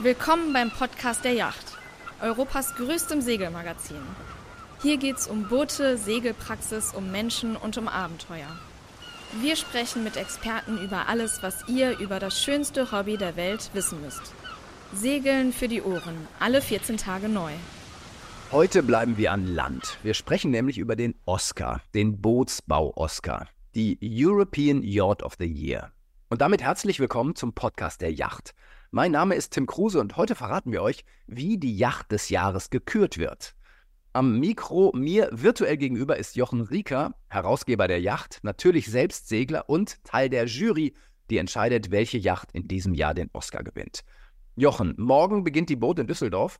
Willkommen beim Podcast der Yacht, Europas größtem Segelmagazin. Hier geht's um Boote, Segelpraxis, um Menschen und um Abenteuer. Wir sprechen mit Experten über alles, was ihr über das schönste Hobby der Welt wissen müsst. Segeln für die Ohren, alle 14 Tage neu. Heute bleiben wir an Land. Wir sprechen nämlich über den Oscar, den Bootsbau-Oscar, die European Yacht of the Year. Und damit herzlich willkommen zum Podcast der Yacht. Mein Name ist Tim Kruse und heute verraten wir euch, wie die Yacht des Jahres gekürt wird. Am Mikro mir virtuell gegenüber ist Jochen Rieker, Herausgeber der Yacht, natürlich selbst Segler und Teil der Jury, die entscheidet, welche Yacht in diesem Jahr den Oscar gewinnt. Jochen, morgen beginnt die Boot in Düsseldorf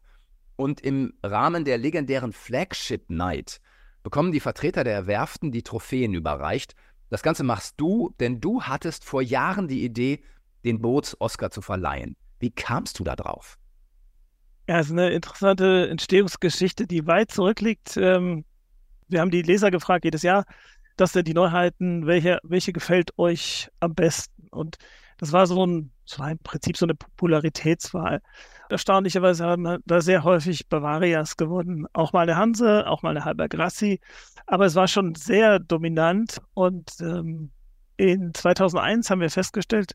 und im Rahmen der legendären Flagship Night bekommen die Vertreter der Werften die Trophäen überreicht. Das Ganze machst du, denn du hattest vor Jahren die Idee, den Boots-Oscar zu verleihen. Wie kamst du da drauf? Ja, es ist eine interessante Entstehungsgeschichte, die weit zurückliegt. Ähm, wir haben die Leser gefragt jedes Jahr, dass denn die Neuheiten, welche, welche gefällt euch am besten? Und das war so ein, so im Prinzip so eine Popularitätswahl. Erstaunlicherweise haben da sehr häufig Bavarias gewonnen. Auch mal eine Hanse, auch mal eine Halber Grassi. Aber es war schon sehr dominant. Und ähm, in 2001 haben wir festgestellt,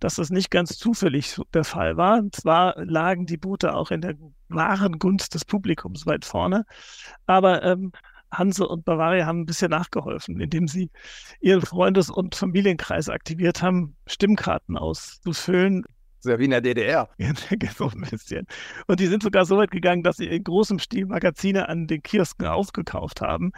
dass das nicht ganz zufällig der Fall war. Und zwar lagen die Boote auch in der wahren Gunst des Publikums weit vorne. Aber ähm, Hanse und Bavaria haben ein bisschen nachgeholfen, indem sie ihren Freundes- und Familienkreis aktiviert haben, Stimmkarten auszufüllen. Sehr wie in der DDR. so ein bisschen. Und die sind sogar so weit gegangen, dass sie in großem Stil Magazine an den Kiosken aufgekauft haben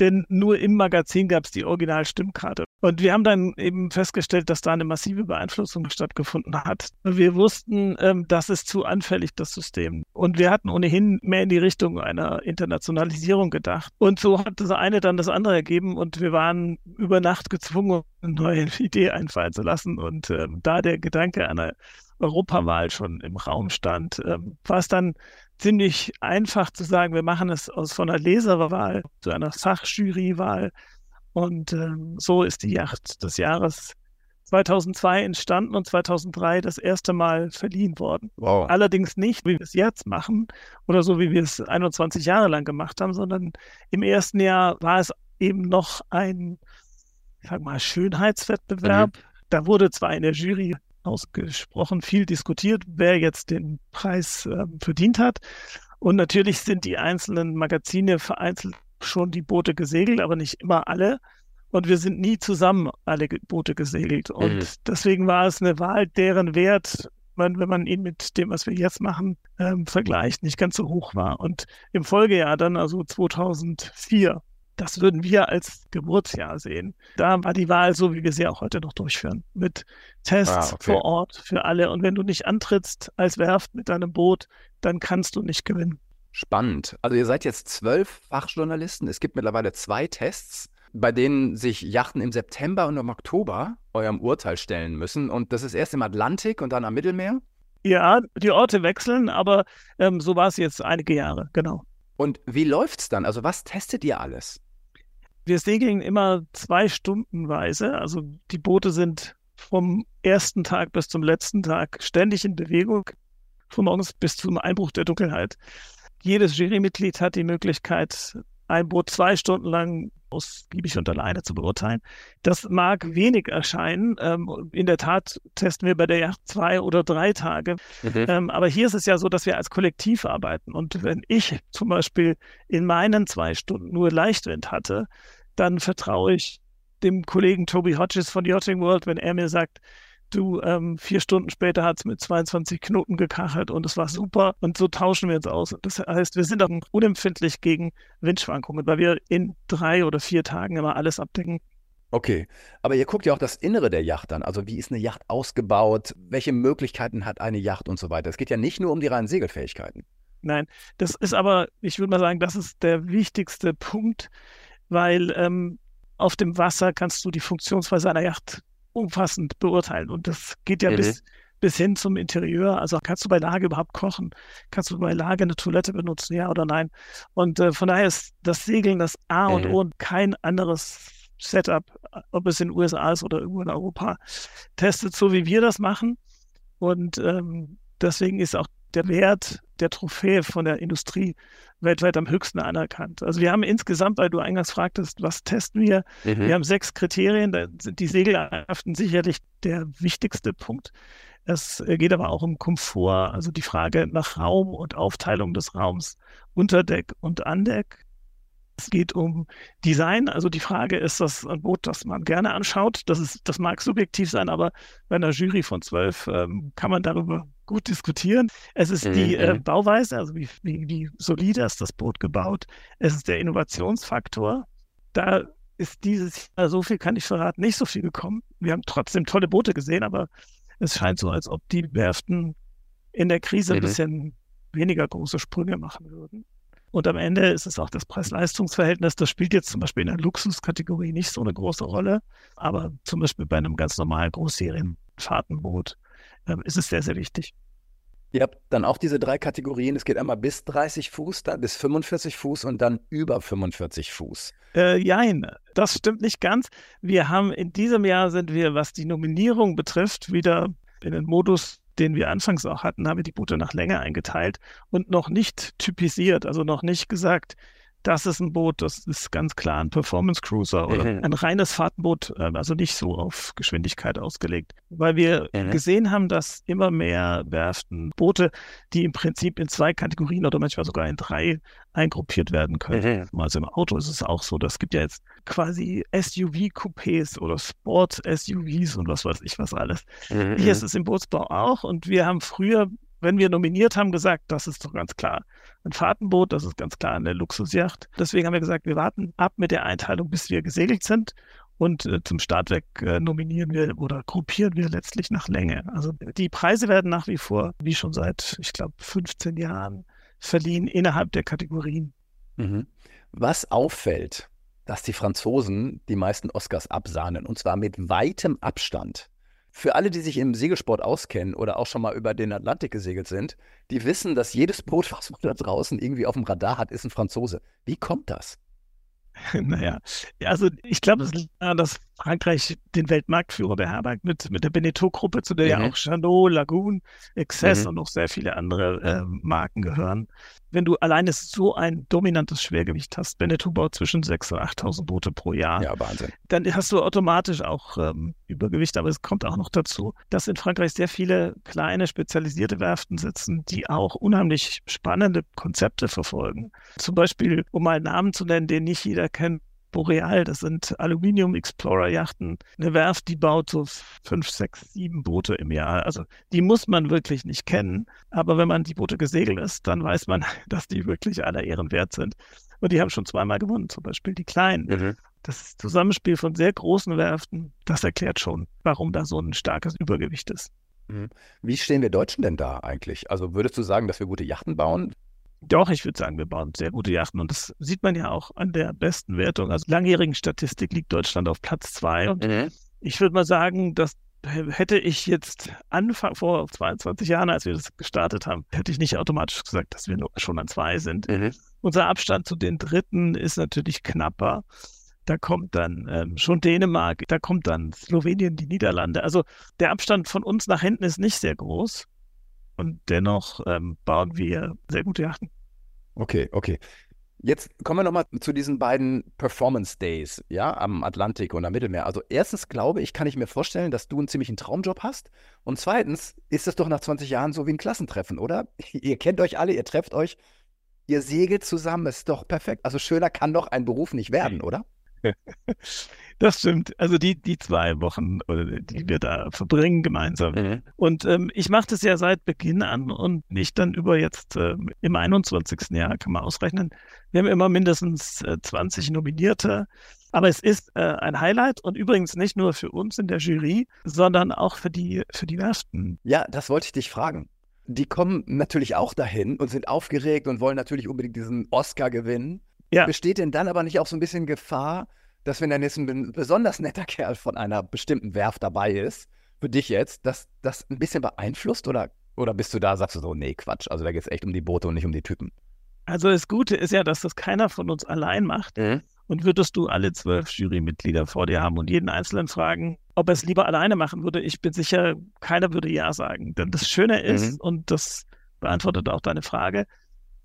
denn nur im Magazin gab es die Original-Stimmkarte. Und wir haben dann eben festgestellt, dass da eine massive Beeinflussung stattgefunden hat. Wir wussten, ähm, das ist zu anfällig, das System. Und wir hatten ohnehin mehr in die Richtung einer Internationalisierung gedacht. Und so hat das eine dann das andere ergeben und wir waren über Nacht gezwungen, eine neue Idee einfallen zu lassen. Und äh, da der Gedanke einer Europawahl schon im Raum stand, ähm, war es dann ziemlich einfach zu sagen, wir machen es aus von einer Leserwahl zu einer Fachjurywahl. Und ähm, so ist die Yacht des Jahres 2002 entstanden und 2003 das erste Mal verliehen worden. Wow. Allerdings nicht, wie wir es jetzt machen oder so, wie wir es 21 Jahre lang gemacht haben, sondern im ersten Jahr war es eben noch ein, ich sag mal, Schönheitswettbewerb. Mhm. Da wurde zwar in der Jury ausgesprochen viel diskutiert, wer jetzt den Preis äh, verdient hat. Und natürlich sind die einzelnen Magazine vereinzelt schon die Boote gesegelt, aber nicht immer alle. Und wir sind nie zusammen alle Boote gesegelt. Und mhm. deswegen war es eine Wahl, deren Wert, man, wenn man ihn mit dem, was wir jetzt machen, ähm, vergleicht, nicht ganz so hoch war. Und im Folgejahr dann, also 2004, das würden wir als Geburtsjahr sehen. Da war die Wahl so, wie wir sie auch heute noch durchführen. Mit Tests ah, okay. vor Ort für alle. Und wenn du nicht antrittst als Werft mit deinem Boot, dann kannst du nicht gewinnen. Spannend. Also ihr seid jetzt zwölf Fachjournalisten. Es gibt mittlerweile zwei Tests, bei denen sich Yachten im September und im Oktober eurem Urteil stellen müssen. Und das ist erst im Atlantik und dann am Mittelmeer? Ja, die Orte wechseln, aber ähm, so war es jetzt einige Jahre, genau. Und wie läuft's dann? Also was testet ihr alles? Wir segeln immer zwei Stundenweise. Also die Boote sind vom ersten Tag bis zum letzten Tag ständig in Bewegung, von morgens bis zum Einbruch der Dunkelheit. Jedes Jurymitglied hat die Möglichkeit, ein Boot zwei Stunden lang ausgiebig und alleine zu beurteilen. Das mag wenig erscheinen. Ähm, in der Tat testen wir bei der Yacht zwei oder drei Tage. Mhm. Ähm, aber hier ist es ja so, dass wir als Kollektiv arbeiten. Und wenn ich zum Beispiel in meinen zwei Stunden nur Leichtwind hatte, dann vertraue ich dem Kollegen Toby Hodges von Yachting World, wenn er mir sagt, du, ähm, vier Stunden später hat es mit 22 Knoten gekachelt und es war super. Und so tauschen wir uns aus. Das heißt, wir sind auch unempfindlich gegen Windschwankungen, weil wir in drei oder vier Tagen immer alles abdecken. Okay, aber ihr guckt ja auch das Innere der Yacht an. Also wie ist eine Yacht ausgebaut? Welche Möglichkeiten hat eine Yacht und so weiter? Es geht ja nicht nur um die reinen Segelfähigkeiten. Nein, das ist aber, ich würde mal sagen, das ist der wichtigste Punkt, weil ähm, auf dem Wasser kannst du die Funktionsweise einer Yacht umfassend beurteilen. Und das geht ja mhm. bis, bis hin zum Interieur. Also kannst du bei Lage überhaupt kochen? Kannst du bei Lage eine Toilette benutzen, ja oder nein? Und äh, von daher ist das Segeln das A und mhm. O und kein anderes Setup, ob es in den USA ist oder irgendwo in Europa, testet so, wie wir das machen. Und ähm, deswegen ist auch der Wert der Trophäe von der Industrie weltweit am höchsten anerkannt. Also wir haben insgesamt, weil du eingangs fragtest, was testen wir? Mhm. Wir haben sechs Kriterien, da sind die Segeleigenschaften sicherlich der wichtigste Punkt. Es geht aber auch um Komfort, also die Frage nach Raum und Aufteilung des Raums, Unterdeck und Andeck. Es geht um Design. Also die Frage ist das ein Boot, das man gerne anschaut. Das, ist, das mag subjektiv sein, aber bei einer Jury von zwölf ähm, kann man darüber gut diskutieren. Es ist die äh, mhm. Bauweise, also wie, wie, wie solide ist das Boot gebaut. Es ist der Innovationsfaktor. Da ist dieses Jahr, so viel kann ich verraten, nicht so viel gekommen. Wir haben trotzdem tolle Boote gesehen, aber es scheint so, als ob die Werften in der Krise mhm. ein bisschen weniger große Sprünge machen würden. Und am Ende ist es auch das Preis-Leistungs-Verhältnis. Das spielt jetzt zum Beispiel in der Luxuskategorie nicht so eine große Rolle. Aber zum Beispiel bei einem ganz normalen Großserienfahrtenboot ist es sehr, sehr wichtig. Ihr habt dann auch diese drei Kategorien. Es geht einmal bis 30 Fuß, dann bis 45 Fuß und dann über 45 Fuß. Äh, jein, das stimmt nicht ganz. Wir haben in diesem Jahr sind wir, was die Nominierung betrifft, wieder in den Modus den wir anfangs auch hatten, haben wir die Boote nach Länge eingeteilt und noch nicht typisiert, also noch nicht gesagt, das ist ein Boot, das ist ganz klar ein Performance Cruiser oder mhm. ein reines Fahrtenboot, ähm, also nicht so auf Geschwindigkeit ausgelegt. Weil wir mhm. gesehen haben, dass immer mehr Werften Boote, die im Prinzip in zwei Kategorien oder manchmal sogar in drei eingruppiert werden können. Mhm. Also im Auto ist es auch so. Das gibt ja jetzt quasi SUV-Coupés oder Sport-SUVs und was weiß ich was alles. Hier ist es im Bootsbau auch und wir haben früher wenn wir nominiert haben, gesagt, das ist doch ganz klar ein Fahrtenboot, das ist ganz klar eine Luxusjacht. Deswegen haben wir gesagt, wir warten ab mit der Einteilung, bis wir gesegelt sind. Und äh, zum Startwerk äh, nominieren wir oder gruppieren wir letztlich nach Länge. Also die Preise werden nach wie vor, wie schon seit, ich glaube, 15 Jahren verliehen innerhalb der Kategorien. Mhm. Was auffällt, dass die Franzosen die meisten Oscars absahnen, und zwar mit weitem Abstand. Für alle, die sich im Segelsport auskennen oder auch schon mal über den Atlantik gesegelt sind, die wissen, dass jedes Boot, was man da draußen irgendwie auf dem Radar hat, ist ein Franzose. Wie kommt das? Naja, also ich glaube, es liegt daran, dass Frankreich den Weltmarktführer beherbergt mit, mit der Beneteau-Gruppe, zu der mhm. ja auch Chanot, Lagoon, Excess mhm. und noch sehr viele andere äh, Marken gehören. Wenn du alleine so ein dominantes Schwergewicht hast, Beneteau baut zwischen 6.000 und 8.000 Boote pro Jahr, ja, Wahnsinn. dann hast du automatisch auch ähm, Übergewicht. Aber es kommt auch noch dazu, dass in Frankreich sehr viele kleine spezialisierte Werften sitzen, die auch unheimlich spannende Konzepte verfolgen. Zum Beispiel, um mal einen Namen zu nennen, den nicht jeder kennt, Boreal, das sind Aluminium Explorer Yachten. Eine Werft, die baut so fünf, sechs, sieben Boote im Jahr. Also die muss man wirklich nicht kennen. Aber wenn man die Boote gesegelt ist, dann weiß man, dass die wirklich aller Ehren wert sind. Und die haben schon zweimal gewonnen, zum Beispiel die Kleinen. Mhm. Das Zusammenspiel von sehr großen Werften, das erklärt schon, warum da so ein starkes Übergewicht ist. Mhm. Wie stehen wir Deutschen denn da eigentlich? Also würdest du sagen, dass wir gute Yachten bauen? Doch, ich würde sagen, wir bauen sehr gute Yachten und das sieht man ja auch an der besten Wertung. Also langjährigen Statistik liegt Deutschland auf Platz zwei und mhm. ich würde mal sagen, dass hätte ich jetzt Anfang vor 22 Jahren, als wir das gestartet haben, hätte ich nicht automatisch gesagt, dass wir schon an zwei sind. Mhm. Unser Abstand zu den Dritten ist natürlich knapper. Da kommt dann ähm, schon Dänemark, da kommt dann Slowenien, die Niederlande. Also der Abstand von uns nach hinten ist nicht sehr groß. Und dennoch ähm, bauen wir sehr gute Yachten. Okay, okay. Jetzt kommen wir nochmal zu diesen beiden Performance Days, ja, am Atlantik und am Mittelmeer. Also erstens glaube ich, kann ich mir vorstellen, dass du einen ziemlichen Traumjob hast. Und zweitens ist es doch nach 20 Jahren so wie ein Klassentreffen, oder? Ihr kennt euch alle, ihr trefft euch, ihr segelt zusammen, ist doch perfekt. Also schöner kann doch ein Beruf nicht werden, oder? Das stimmt. Also die, die zwei Wochen, die wir da verbringen gemeinsam. Mhm. Und ähm, ich mache das ja seit Beginn an und nicht dann über jetzt äh, im 21. Jahr, kann man ausrechnen. Wir haben immer mindestens äh, 20 Nominierte. Aber es ist äh, ein Highlight und übrigens nicht nur für uns in der Jury, sondern auch für die, für die Werften. Ja, das wollte ich dich fragen die kommen natürlich auch dahin und sind aufgeregt und wollen natürlich unbedingt diesen Oscar gewinnen. Ja. Besteht denn dann aber nicht auch so ein bisschen Gefahr, dass wenn dann jetzt ein besonders netter Kerl von einer bestimmten Werft dabei ist, für dich jetzt, dass das ein bisschen beeinflusst oder, oder bist du da, sagst du so, nee, Quatsch, also da geht es echt um die Boote und nicht um die Typen? Also das Gute ist ja, dass das keiner von uns allein macht. Mhm. Und würdest du alle zwölf Jurymitglieder vor dir haben und jeden Einzelnen fragen, ob er es lieber alleine machen würde, ich bin sicher, keiner würde Ja sagen. Denn das Schöne ist, mhm. und das beantwortet auch deine Frage,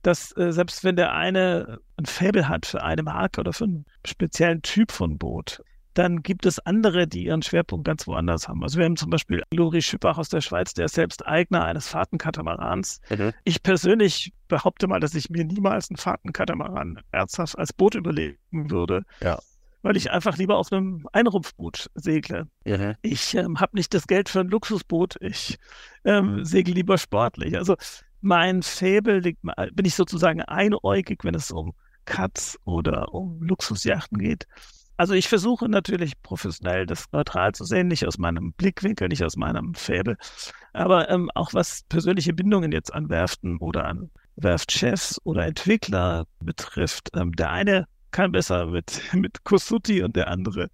dass äh, selbst wenn der eine ein Faible hat für eine Marke oder für einen speziellen Typ von Boot, dann gibt es andere, die ihren Schwerpunkt ganz woanders haben. Also wir haben zum Beispiel Lori Schüppach aus der Schweiz, der ist selbst Eigner eines Fahrtenkatamarans. Mhm. Ich persönlich behaupte mal, dass ich mir niemals einen Fahrtenkatamaran ernsthaft als Boot überlegen würde. Ja. Weil ich einfach lieber auf einem Einrumpfboot segle. Mhm. Ich ähm, habe nicht das Geld für ein Luxusboot. Ich ähm, segel lieber sportlich. Also mein Faible liegt, bin ich sozusagen einäugig, wenn es um Cuts oder um Luxusjachten geht. Also ich versuche natürlich professionell das neutral zu sehen, nicht aus meinem Blickwinkel, nicht aus meinem Fäbel, aber ähm, auch was persönliche Bindungen jetzt an Werften oder an Werftchefs oder Entwickler betrifft. Ähm, der eine kann besser mit, mit Kosuti und der andere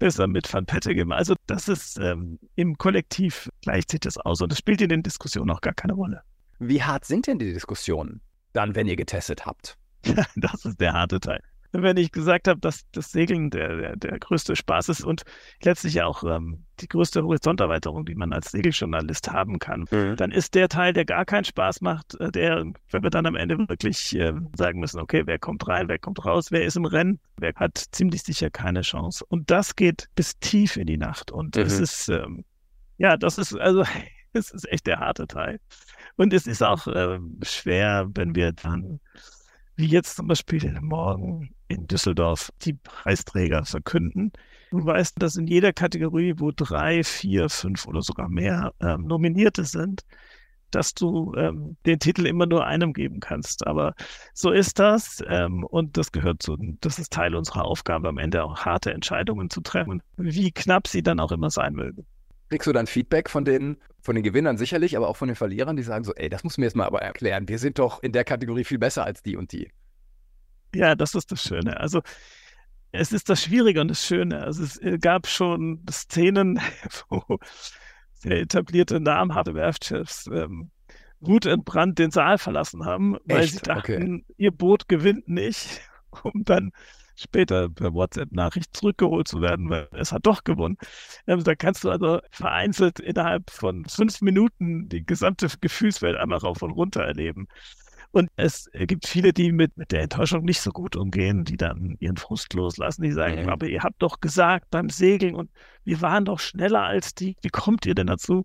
besser mit Van Pettegem. Also das ist ähm, im Kollektiv gleicht sich das aus und das spielt in den Diskussionen auch gar keine Rolle. Wie hart sind denn die Diskussionen dann, wenn ihr getestet habt? das ist der harte Teil wenn ich gesagt habe, dass das Segeln der, der, der größte Spaß ist und letztlich auch ähm, die größte Horizonterweiterung, die man als Segeljournalist haben kann, mhm. dann ist der Teil, der gar keinen Spaß macht, äh, der, wenn wir dann am Ende wirklich äh, sagen müssen, okay, wer kommt rein, wer kommt raus, wer ist im Rennen, wer hat ziemlich sicher keine Chance. Und das geht bis tief in die Nacht. Und mhm. es ist, ähm, ja, das ist, also, es ist echt der harte Teil. Und es ist auch äh, schwer, wenn wir dann wie jetzt zum Beispiel morgen in Düsseldorf die Preisträger verkünden. Du weißt, dass in jeder Kategorie, wo drei, vier, fünf oder sogar mehr ähm, Nominierte sind, dass du ähm, den Titel immer nur einem geben kannst. Aber so ist das ähm, und das gehört zu, das ist Teil unserer Aufgabe, am Ende auch harte Entscheidungen zu treffen, wie knapp sie dann auch immer sein mögen. Kriegst du dann Feedback von den, von den Gewinnern sicherlich, aber auch von den Verlierern, die sagen so, ey, das musst du mir jetzt mal aber erklären. Wir sind doch in der Kategorie viel besser als die und die. Ja, das ist das Schöne. Also es ist das Schwierige und das Schöne. Also es äh, gab schon Szenen, wo sehr etablierte namhafte Werftchefs ähm, wutentbrannt den Saal verlassen haben, weil Echt? sie dachten, okay. ihr Boot gewinnt nicht, um dann später per WhatsApp-Nachricht zurückgeholt zu werden, weil es hat doch gewonnen. Ähm, da kannst du also vereinzelt innerhalb von fünf Minuten die gesamte Gefühlswelt einmal rauf und runter erleben. Und es gibt viele, die mit, mit der Enttäuschung nicht so gut umgehen, die dann ihren Frust loslassen. Die sagen, mhm. aber ihr habt doch gesagt beim Segeln und wir waren doch schneller als die. Wie kommt ihr denn dazu?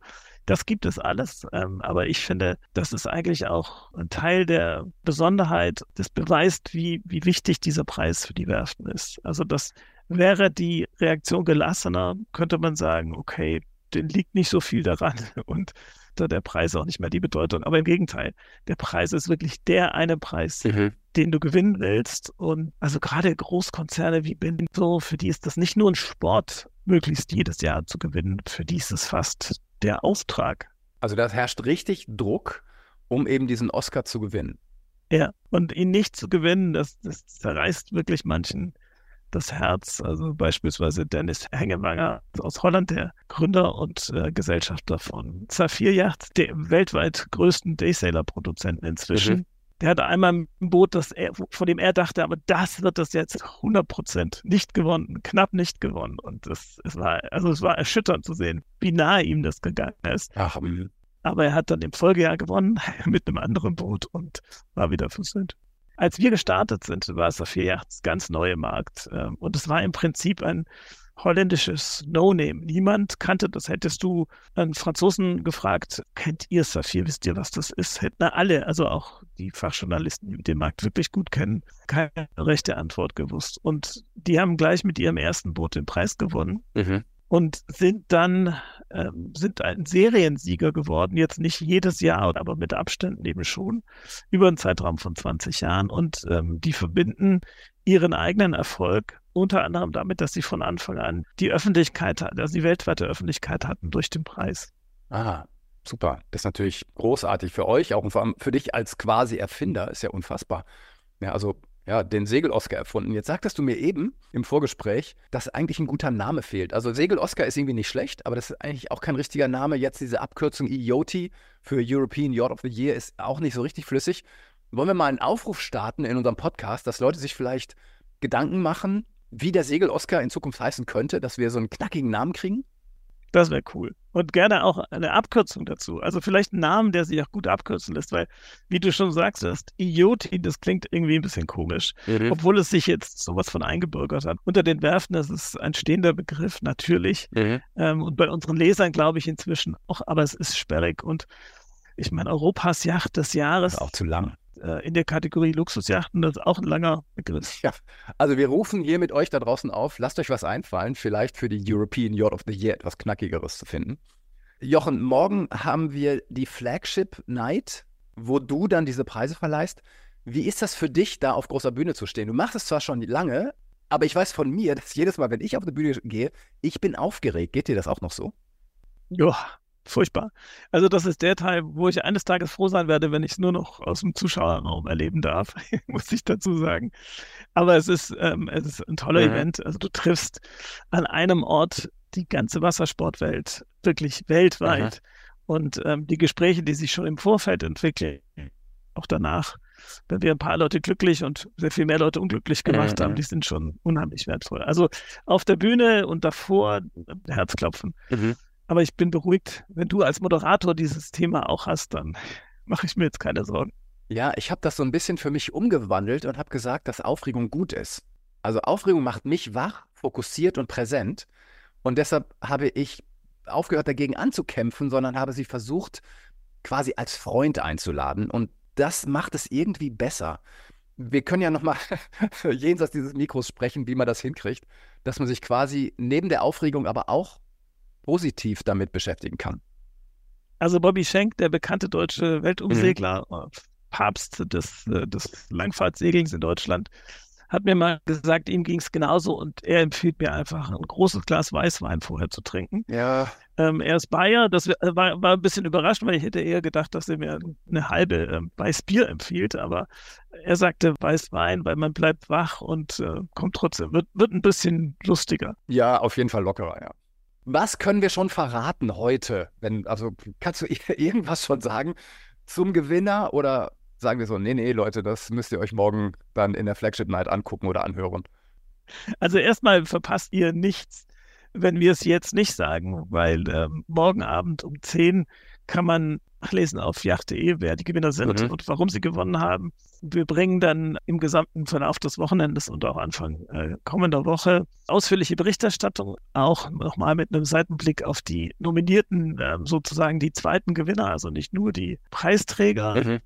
Das gibt es alles. Ähm, aber ich finde, das ist eigentlich auch ein Teil der Besonderheit. Das beweist, wie, wie wichtig dieser Preis für die Werften ist. Also das wäre die Reaktion gelassener, könnte man sagen, okay, den liegt nicht so viel daran. Und der Preis auch nicht mehr die Bedeutung. Aber im Gegenteil, der Preis ist wirklich der eine Preis, mhm. den du gewinnen willst. Und also gerade Großkonzerne wie Bento, für die ist das nicht nur ein Sport, möglichst jedes Jahr zu gewinnen. Für die ist es fast der Auftrag. Also da herrscht richtig Druck, um eben diesen Oscar zu gewinnen. Ja, und ihn nicht zu gewinnen, das, das zerreißt wirklich manchen das Herz. Also beispielsweise Dennis Hengewanger aus Holland, der Gründer und äh, Gesellschafter von Zafir Yacht, dem weltweit größten Daysailor-Produzenten inzwischen. Mhm. Der hatte einmal ein Boot, das er, von dem er dachte, aber das wird das jetzt 100 Prozent nicht gewonnen, knapp nicht gewonnen. Und das, es war, also es war erschütternd zu sehen, wie nahe ihm das gegangen ist. Ach, aber er hat dann im Folgejahr gewonnen mit einem anderen Boot und war wieder versöhnt. Als wir gestartet sind, war es Saphir Yachts ganz neue Markt. Ähm, und es war im Prinzip ein holländisches No-Name. Niemand kannte das. Hättest du einen Franzosen gefragt, kennt ihr Saphir? Wisst ihr, was das ist? Hätten alle, also auch die Fachjournalisten, die den Markt wirklich gut kennen, keine rechte Antwort gewusst. Und die haben gleich mit ihrem ersten Boot den Preis gewonnen. Mhm und sind dann ähm, sind ein Seriensieger geworden, jetzt nicht jedes Jahr, aber mit Abständen eben schon, über einen Zeitraum von 20 Jahren. Und ähm, die verbinden ihren eigenen Erfolg unter anderem damit, dass sie von Anfang an die Öffentlichkeit, also die weltweite Öffentlichkeit hatten durch den Preis. Ah, super. Das ist natürlich großartig für euch, auch und vor allem für dich als quasi Erfinder, ist ja unfassbar. Ja, also ja, den Segel-Oscar erfunden. Jetzt sagtest du mir eben im Vorgespräch, dass eigentlich ein guter Name fehlt. Also Segel-Oscar ist irgendwie nicht schlecht, aber das ist eigentlich auch kein richtiger Name. Jetzt diese Abkürzung EOT für European Yacht of the Year ist auch nicht so richtig flüssig. Wollen wir mal einen Aufruf starten in unserem Podcast, dass Leute sich vielleicht Gedanken machen, wie der Segel-Oscar in Zukunft heißen könnte, dass wir so einen knackigen Namen kriegen? Das wäre cool. Und gerne auch eine Abkürzung dazu. Also vielleicht einen Namen, der sich auch gut abkürzen lässt, weil, wie du schon sagst, das IoT, das klingt irgendwie ein bisschen komisch, mhm. obwohl es sich jetzt sowas von eingebürgert hat. Unter den Werften, das ist ein stehender Begriff, natürlich. Mhm. Ähm, und bei unseren Lesern glaube ich inzwischen auch, aber es ist sperrig. Und ich meine, Europas Yacht des Jahres. Auch zu lang in der Kategorie Luxusjachten, das ist auch ein langer Begriff. Ja, also wir rufen hier mit euch da draußen auf, lasst euch was einfallen, vielleicht für die European Yacht of the Year etwas Knackigeres zu finden. Jochen, morgen haben wir die Flagship Night, wo du dann diese Preise verleihst. Wie ist das für dich, da auf großer Bühne zu stehen? Du machst es zwar schon lange, aber ich weiß von mir, dass jedes Mal, wenn ich auf die Bühne gehe, ich bin aufgeregt. Geht dir das auch noch so? Ja, furchtbar. Also das ist der Teil, wo ich eines Tages froh sein werde, wenn ich es nur noch aus dem Zuschauerraum erleben darf, muss ich dazu sagen. Aber es ist, ähm, es ist ein toller mhm. Event. Also du triffst an einem Ort die ganze Wassersportwelt, wirklich weltweit. Mhm. Und ähm, die Gespräche, die sich schon im Vorfeld entwickeln, auch danach, wenn wir ein paar Leute glücklich und sehr viel mehr Leute unglücklich gemacht mhm. haben, die sind schon unheimlich wertvoll. Also auf der Bühne und davor Herzklopfen. Mhm. Aber ich bin beruhigt, wenn du als Moderator dieses Thema auch hast, dann mache ich mir jetzt keine Sorgen. Ja, ich habe das so ein bisschen für mich umgewandelt und habe gesagt, dass Aufregung gut ist. Also Aufregung macht mich wach, fokussiert und präsent. Und deshalb habe ich aufgehört, dagegen anzukämpfen, sondern habe sie versucht, quasi als Freund einzuladen. Und das macht es irgendwie besser. Wir können ja nochmal jenseits dieses Mikros sprechen, wie man das hinkriegt, dass man sich quasi neben der Aufregung aber auch positiv damit beschäftigen kann. Also Bobby Schenk, der bekannte deutsche Weltumsegler, mhm. Papst des, äh, des Langfahrtsegelns in Deutschland, hat mir mal gesagt, ihm ging es genauso und er empfiehlt mir einfach ein großes Glas Weißwein vorher zu trinken. Ja. Ähm, er ist Bayer, das war, war ein bisschen überrascht, weil ich hätte eher gedacht, dass er mir eine halbe äh, Weißbier empfiehlt, aber er sagte Weißwein, weil man bleibt wach und äh, kommt trotzdem, wird, wird ein bisschen lustiger. Ja, auf jeden Fall lockerer, ja. Was können wir schon verraten heute? Wenn, also kannst du irgendwas schon sagen zum Gewinner oder sagen wir so, nee, nee, Leute, das müsst ihr euch morgen dann in der Flagship Night angucken oder anhören? Also erstmal verpasst ihr nichts, wenn wir es jetzt nicht sagen, weil äh, morgen Abend um 10 kann man nachlesen auf yacht.de, wer die Gewinner sind mhm. und warum sie gewonnen haben. Wir bringen dann im gesamten Verlauf des Wochenendes und auch Anfang äh, kommender Woche ausführliche Berichterstattung, auch nochmal mit einem Seitenblick auf die Nominierten, äh, sozusagen die zweiten Gewinner, also nicht nur die Preisträger. Mhm.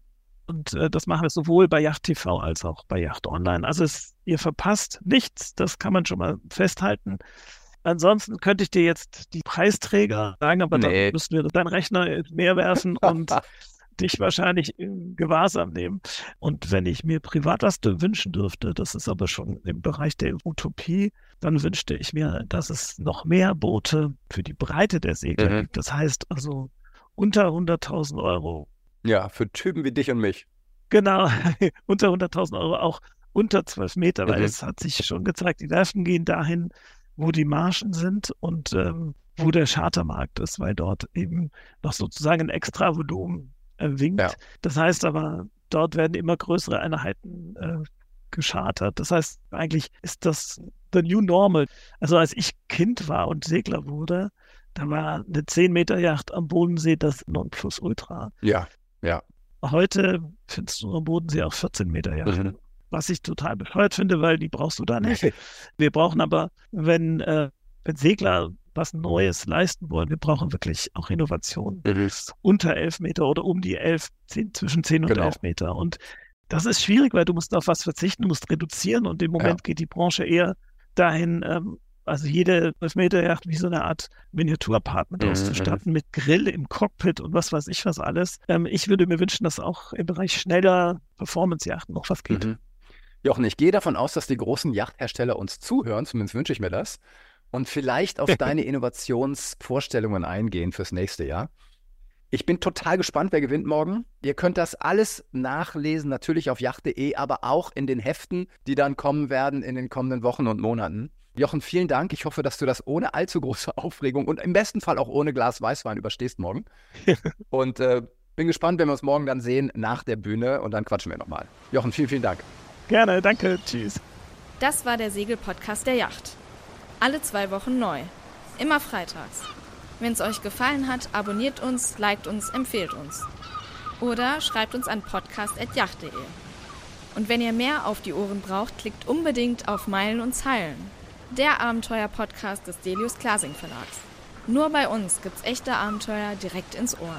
Und äh, das machen wir sowohl bei Yacht TV als auch bei Yacht Online. Also es, ihr verpasst nichts, das kann man schon mal festhalten. Ansonsten könnte ich dir jetzt die Preisträger sagen, aber nee. dann müssen wir deinen Rechner mehr werfen und dich wahrscheinlich in Gewahrsam nehmen. Und wenn ich mir privat was wünschen dürfte, das ist aber schon im Bereich der Utopie, dann wünschte ich mir, dass es noch mehr Boote für die Breite der Segel mhm. gibt. Das heißt also unter 100.000 Euro. Ja, für Typen wie dich und mich. Genau, unter 100.000 Euro auch unter 12 Meter, weil mhm. es hat sich schon gezeigt, die Werften gehen dahin, wo die Margen sind und ähm, wo der Chartermarkt ist, weil dort eben noch sozusagen ein extra Volumen äh, winkt. Ja. Das heißt aber, dort werden immer größere Einheiten äh, geschartert. Das heißt, eigentlich ist das the new normal. Also als ich Kind war und Segler wurde, da war eine 10 Meter Yacht am Bodensee das Nonplusultra. Ja, ja. Heute findest du am Bodensee auch 14 Meter Yachten. Mhm was ich total bescheuert finde, weil die brauchst du da nicht. Wir brauchen aber, wenn, äh, wenn Segler was Neues leisten wollen, wir brauchen wirklich auch Innovation. Mhm. Unter elf Meter oder um die elf, zehn, zwischen zehn und genau. elf Meter. Und das ist schwierig, weil du musst auf was verzichten, du musst reduzieren und im Moment ja. geht die Branche eher dahin, ähm, also jede 12 Meter Yacht wie so eine Art Miniaturapartment mhm. auszustatten mit Grill im Cockpit und was weiß ich was alles. Ähm, ich würde mir wünschen, dass auch im Bereich schneller Performance-Yachten noch was geht. Mhm. Jochen, ich gehe davon aus, dass die großen Yachthersteller uns zuhören, zumindest wünsche ich mir das, und vielleicht auf deine Innovationsvorstellungen eingehen fürs nächste Jahr. Ich bin total gespannt, wer gewinnt morgen. Ihr könnt das alles nachlesen, natürlich auf yacht.de, aber auch in den Heften, die dann kommen werden in den kommenden Wochen und Monaten. Jochen, vielen Dank. Ich hoffe, dass du das ohne allzu große Aufregung und im besten Fall auch ohne Glas Weißwein überstehst morgen. und äh, bin gespannt, wenn wir uns morgen dann sehen nach der Bühne und dann quatschen wir nochmal. Jochen, vielen, vielen Dank. Gerne, danke, tschüss. Das war der Segelpodcast der Yacht. Alle zwei Wochen neu. Immer freitags. Wenn es euch gefallen hat, abonniert uns, liked uns, empfehlt uns. Oder schreibt uns an podcast.yacht.de. Und wenn ihr mehr auf die Ohren braucht, klickt unbedingt auf Meilen und Zeilen. Der Abenteuer-Podcast des Delius Klasing Verlags. Nur bei uns gibt's echte Abenteuer direkt ins Ohr.